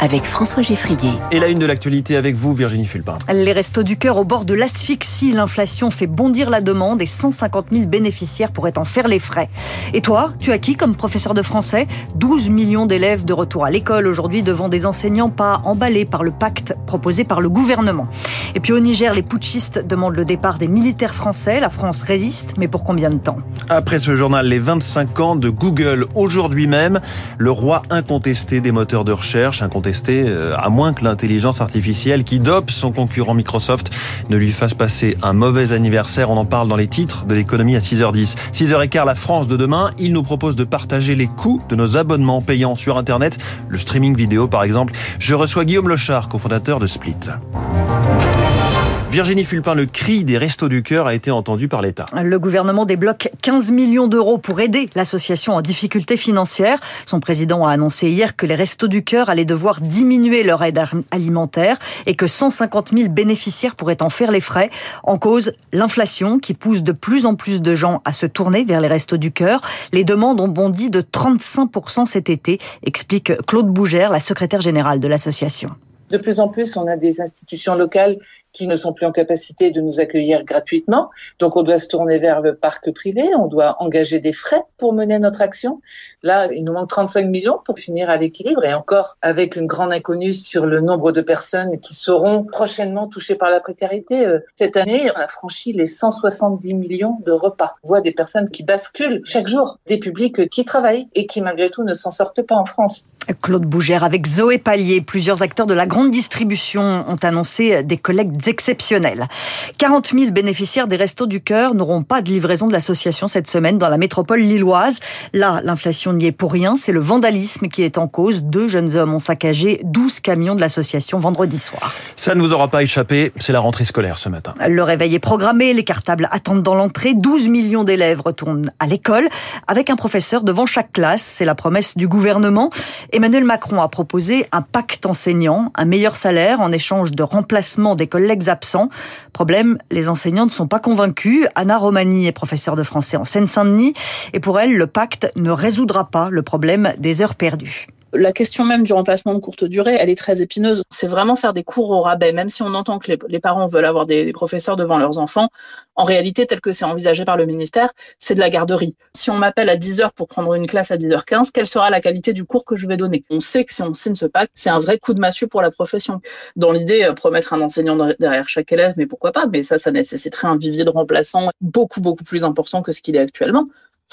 avec François Geffrier. Et la une de l'actualité avec vous, Virginie Fulpin. Les restos du cœur au bord de l'asphyxie. L'inflation fait bondir la demande et 150 000 bénéficiaires pourraient en faire les frais. Et toi, tu as qui comme professeur de français? 12 millions d'élèves de retour à l'école aujourd'hui devant des enseignants pas emballés par le pacte proposé par le gouvernement. Et puis au Niger, les putschistes demandent le départ des militaires français. La France résiste, mais pour combien de temps? Après ce journal, les 25 ans de Google. Aujourd'hui même, le roi incontesté des moteurs de recherche, incontesté euh, à moins que l'intelligence artificielle qui dope son concurrent Microsoft ne lui fasse passer un mauvais anniversaire. On en parle dans les titres de l'économie à 6h10. 6h15, la France de demain. Il nous propose de partager les coûts de nos abonnements payants sur Internet, le streaming vidéo par exemple. Je reçois Guillaume Lechard, cofondateur de Split. Virginie Fulpin, le cri des Restos du Cœur a été entendu par l'État. Le gouvernement débloque 15 millions d'euros pour aider l'association en difficulté financière. Son président a annoncé hier que les Restos du Cœur allaient devoir diminuer leur aide alimentaire et que 150 000 bénéficiaires pourraient en faire les frais. En cause, l'inflation qui pousse de plus en plus de gens à se tourner vers les Restos du Cœur. Les demandes ont bondi de 35% cet été, explique Claude Bougère, la secrétaire générale de l'association. De plus en plus, on a des institutions locales qui ne sont plus en capacité de nous accueillir gratuitement. Donc, on doit se tourner vers le parc privé, on doit engager des frais pour mener notre action. Là, il nous manque 35 millions pour finir à l'équilibre et encore avec une grande inconnue sur le nombre de personnes qui seront prochainement touchées par la précarité. Euh, cette année, on a franchi les 170 millions de repas. On voit des personnes qui basculent chaque jour, des publics qui travaillent et qui malgré tout ne s'en sortent pas en France. Claude Bougère avec Zoé Pallier. Plusieurs acteurs de la grande distribution ont annoncé des collectes exceptionnelles. 40 000 bénéficiaires des Restos du Cœur n'auront pas de livraison de l'association cette semaine dans la métropole lilloise. Là, l'inflation n'y est pour rien. C'est le vandalisme qui est en cause. Deux jeunes hommes ont saccagé 12 camions de l'association vendredi soir. Ça ne vous aura pas échappé. C'est la rentrée scolaire ce matin. Le réveil est programmé. Les cartables attendent dans l'entrée. 12 millions d'élèves retournent à l'école avec un professeur devant chaque classe. C'est la promesse du gouvernement. Emmanuel Macron a proposé un pacte enseignant, un meilleur salaire en échange de remplacement des collègues absents. Problème, les enseignants ne sont pas convaincus. Anna Romani est professeure de français en Seine-Saint-Denis et pour elle, le pacte ne résoudra pas le problème des heures perdues la question même du remplacement de courte durée, elle est très épineuse. C'est vraiment faire des cours au rabais, même si on entend que les, parents veulent avoir des, professeurs devant leurs enfants. En réalité, tel que c'est envisagé par le ministère, c'est de la garderie. Si on m'appelle à 10 heures pour prendre une classe à 10h15, quelle sera la qualité du cours que je vais donner? On sait que si on signe ce pacte, c'est un vrai coup de massue pour la profession. Dans l'idée, euh, promettre un enseignant derrière chaque élève, mais pourquoi pas? Mais ça, ça nécessiterait un vivier de remplaçants beaucoup, beaucoup plus important que ce qu'il est actuellement.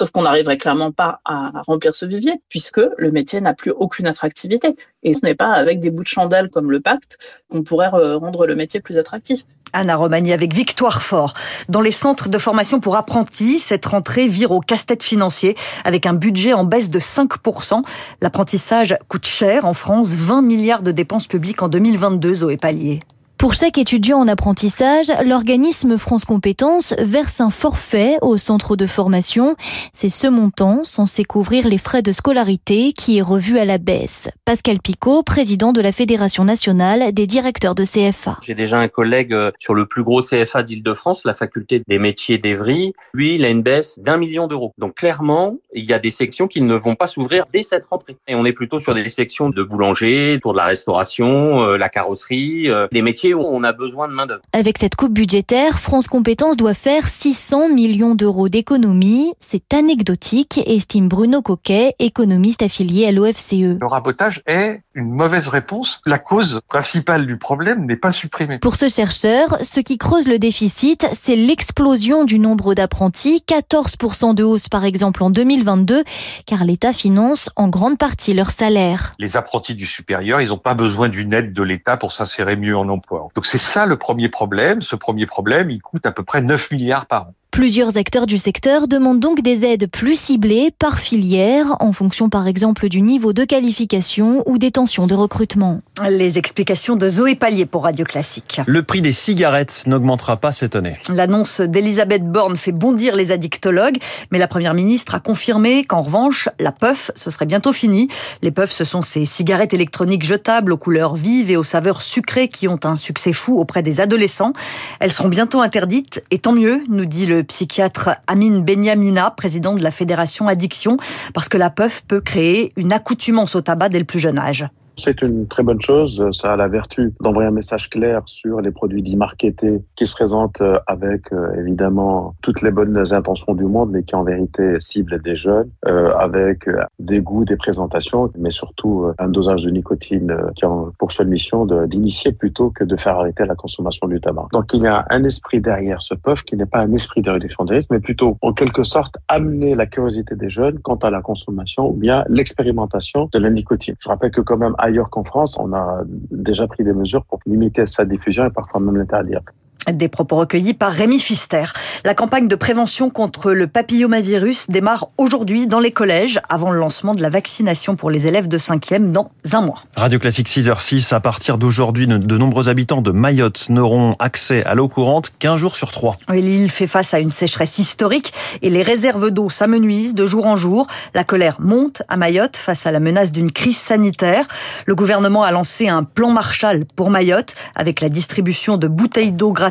Sauf qu'on n'arriverait clairement pas à remplir ce vivier, puisque le métier n'a plus aucune attractivité. Et ce n'est pas avec des bouts de chandelle comme le pacte qu'on pourrait rendre le métier plus attractif. Anna Romani avec Victoire Fort. Dans les centres de formation pour apprentis, cette rentrée vire au casse-tête financier avec un budget en baisse de 5%. L'apprentissage coûte cher en France, 20 milliards de dépenses publiques en 2022, Zoé Pallier. Pour chaque étudiant en apprentissage, l'organisme France Compétences verse un forfait au centre de formation. C'est ce montant censé couvrir les frais de scolarité qui est revu à la baisse. Pascal Picot, président de la Fédération nationale des directeurs de CFA. J'ai déjà un collègue euh, sur le plus gros CFA d'Île-de-France, la faculté des métiers d'Evry. Lui, il a une baisse d'un million d'euros. Donc clairement, il y a des sections qui ne vont pas s'ouvrir dès cette rentrée. Et on est plutôt sur des sections de boulanger, autour de la restauration, euh, la carrosserie, euh, les métiers où on a besoin de main-d'œuvre. Avec cette coupe budgétaire, France Compétences doit faire 600 millions d'euros d'économies. C'est anecdotique, estime Bruno Coquet, économiste affilié à l'OFCE. Le rabotage est une mauvaise réponse. La cause principale du problème n'est pas supprimée. Pour ce chercheur, ce qui creuse le déficit, c'est l'explosion du nombre d'apprentis, 14% de hausse par exemple en 2022, car l'État finance en grande partie leur salaire. Les apprentis du supérieur, ils n'ont pas besoin d'une aide de l'État pour s'insérer mieux en emploi. Donc c'est ça le premier problème. Ce premier problème, il coûte à peu près 9 milliards par an. Plusieurs acteurs du secteur demandent donc des aides plus ciblées par filière, en fonction par exemple du niveau de qualification ou des tensions de recrutement. Les explications de Zoé Pallier pour Radio Classique. Le prix des cigarettes n'augmentera pas cette année. L'annonce d'Elisabeth Borne fait bondir les addictologues, mais la Première ministre a confirmé qu'en revanche, la puff, ce serait bientôt fini. Les puffs, ce sont ces cigarettes électroniques jetables aux couleurs vives et aux saveurs sucrées qui ont un succès fou auprès des adolescents. Elles seront bientôt interdites, et tant mieux, nous dit le le psychiatre Amin Benyamina, président de la Fédération Addiction, parce que la puff peut créer une accoutumance au tabac dès le plus jeune âge. C'est une très bonne chose. Ça a la vertu d'envoyer un message clair sur les produits dits marketés qui se présentent euh, avec euh, évidemment toutes les bonnes intentions du monde, mais qui en vérité ciblent des jeunes, euh, avec des goûts, des présentations, mais surtout un dosage de nicotine qui a pour seule mission d'initier plutôt que de faire arrêter la consommation du tabac. Donc il y a un esprit derrière ce puff qui n'est pas un esprit de réduction des risques, mais plutôt en quelque sorte amener la curiosité des jeunes quant à la consommation ou bien l'expérimentation de la nicotine. Je rappelle que quand même ailleurs qu'en France, on a déjà pris des mesures pour limiter sa diffusion et parfois même l'interdire. Des propos recueillis par Rémi Fister. La campagne de prévention contre le papillomavirus démarre aujourd'hui dans les collèges avant le lancement de la vaccination pour les élèves de 5e dans un mois. Radio Classique 6h06, à partir d'aujourd'hui, de nombreux habitants de Mayotte n'auront accès à l'eau courante qu'un jour sur trois. L'île fait face à une sécheresse historique et les réserves d'eau s'amenuisent de jour en jour. La colère monte à Mayotte face à la menace d'une crise sanitaire. Le gouvernement a lancé un plan Marshall pour Mayotte avec la distribution de bouteilles d'eau gratuites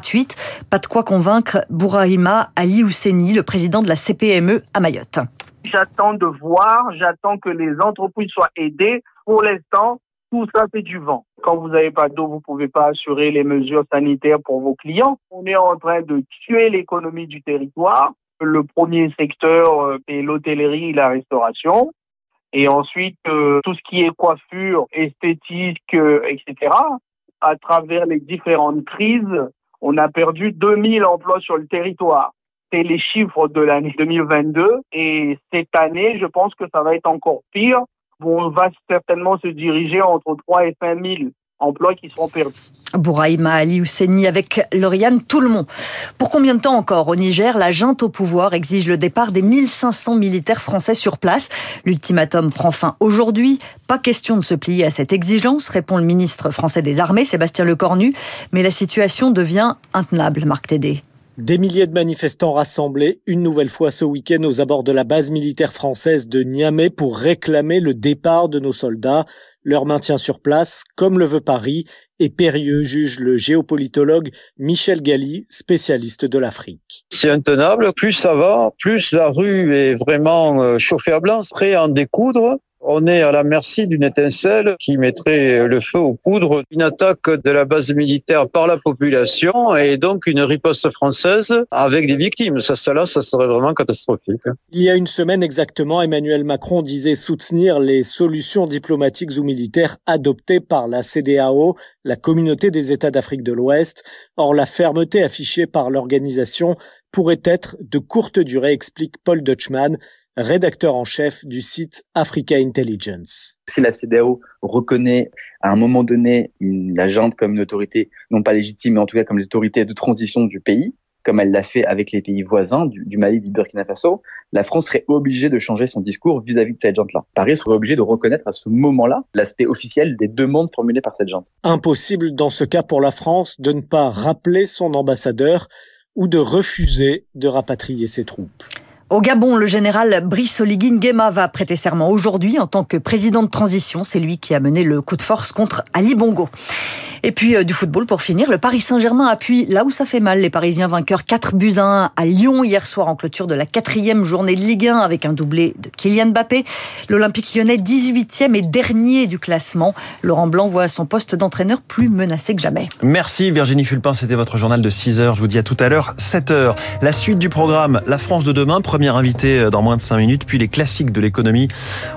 pas de quoi convaincre Bourahima Ali Ousseni, le président de la CPME à Mayotte. J'attends de voir, j'attends que les entreprises soient aidées. Pour l'instant, tout ça, c'est du vent. Quand vous n'avez pas d'eau, vous ne pouvez pas assurer les mesures sanitaires pour vos clients. On est en train de tuer l'économie du territoire. Le premier secteur euh, est l'hôtellerie et la restauration. Et ensuite, euh, tout ce qui est coiffure, esthétique, euh, etc. À travers les différentes crises, on a perdu 2000 emplois sur le territoire. C'est les chiffres de l'année 2022 et cette année, je pense que ça va être encore pire. On va certainement se diriger entre 3 et 5 000 emplois qui seront perdus. Bouraïma Ali Ousseni avec Lauriane Tout-le-Monde. Pour combien de temps encore au Niger, la junte au pouvoir exige le départ des 1500 militaires français sur place? L'ultimatum prend fin aujourd'hui. Pas question de se plier à cette exigence, répond le ministre français des Armées, Sébastien Lecornu. Mais la situation devient intenable, Marc Tédé. Des milliers de manifestants rassemblés une nouvelle fois ce week-end aux abords de la base militaire française de Niamey pour réclamer le départ de nos soldats. Leur maintien sur place, comme le veut Paris, est périlleux, juge le géopolitologue Michel Galli, spécialiste de l'Afrique. C'est intenable. Plus ça va, plus la rue est vraiment euh, chauffée à blanc, prêt à en découdre. On est à la merci d'une étincelle qui mettrait le feu aux poudres, une attaque de la base militaire par la population et donc une riposte française avec des victimes. Ça, là, ça serait vraiment catastrophique. Il y a une semaine exactement, Emmanuel Macron disait soutenir les solutions diplomatiques ou militaires adoptées par la CDAO, la communauté des États d'Afrique de l'Ouest. Or, la fermeté affichée par l'organisation pourrait être de courte durée, explique Paul Dutchman, rédacteur en chef du site Africa Intelligence. Si la CDAO reconnaît à un moment donné la junte comme une autorité non pas légitime, mais en tout cas comme l'autorité de transition du pays, comme elle l'a fait avec les pays voisins du, Mali, du Burkina Faso, la France serait obligée de changer son discours vis-à-vis de cette junte-là. Paris serait obligé de reconnaître à ce moment-là l'aspect officiel des demandes formulées par cette junte. Impossible dans ce cas pour la France de ne pas rappeler son ambassadeur ou de refuser de rapatrier ses troupes. Au Gabon, le général Brice Oligui Nguema va prêter serment aujourd'hui en tant que président de transition. C'est lui qui a mené le coup de force contre Ali Bongo. Et puis euh, du football pour finir, le Paris Saint-Germain appuie là où ça fait mal. Les Parisiens vainqueurs 4 buts à 1 à Lyon hier soir en clôture de la quatrième journée de Ligue 1 avec un doublé de Kylian Mbappé. L'Olympique lyonnais 18e et dernier du classement. Laurent Blanc voit son poste d'entraîneur plus menacé que jamais. Merci Virginie Fulpin, c'était votre journal de 6 heures. Je vous dis à tout à l'heure, 7 heures. La suite du programme, la France de demain, première invitée euh, dans moins de 5 minutes, puis les classiques de l'économie.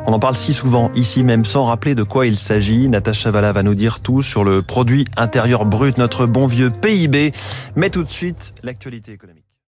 On en parle si souvent ici même sans rappeler de quoi il s'agit. Natacha Valla va nous dire tout sur le intérieur brut, notre bon vieux PIB. Mais tout de suite, l'actualité économique.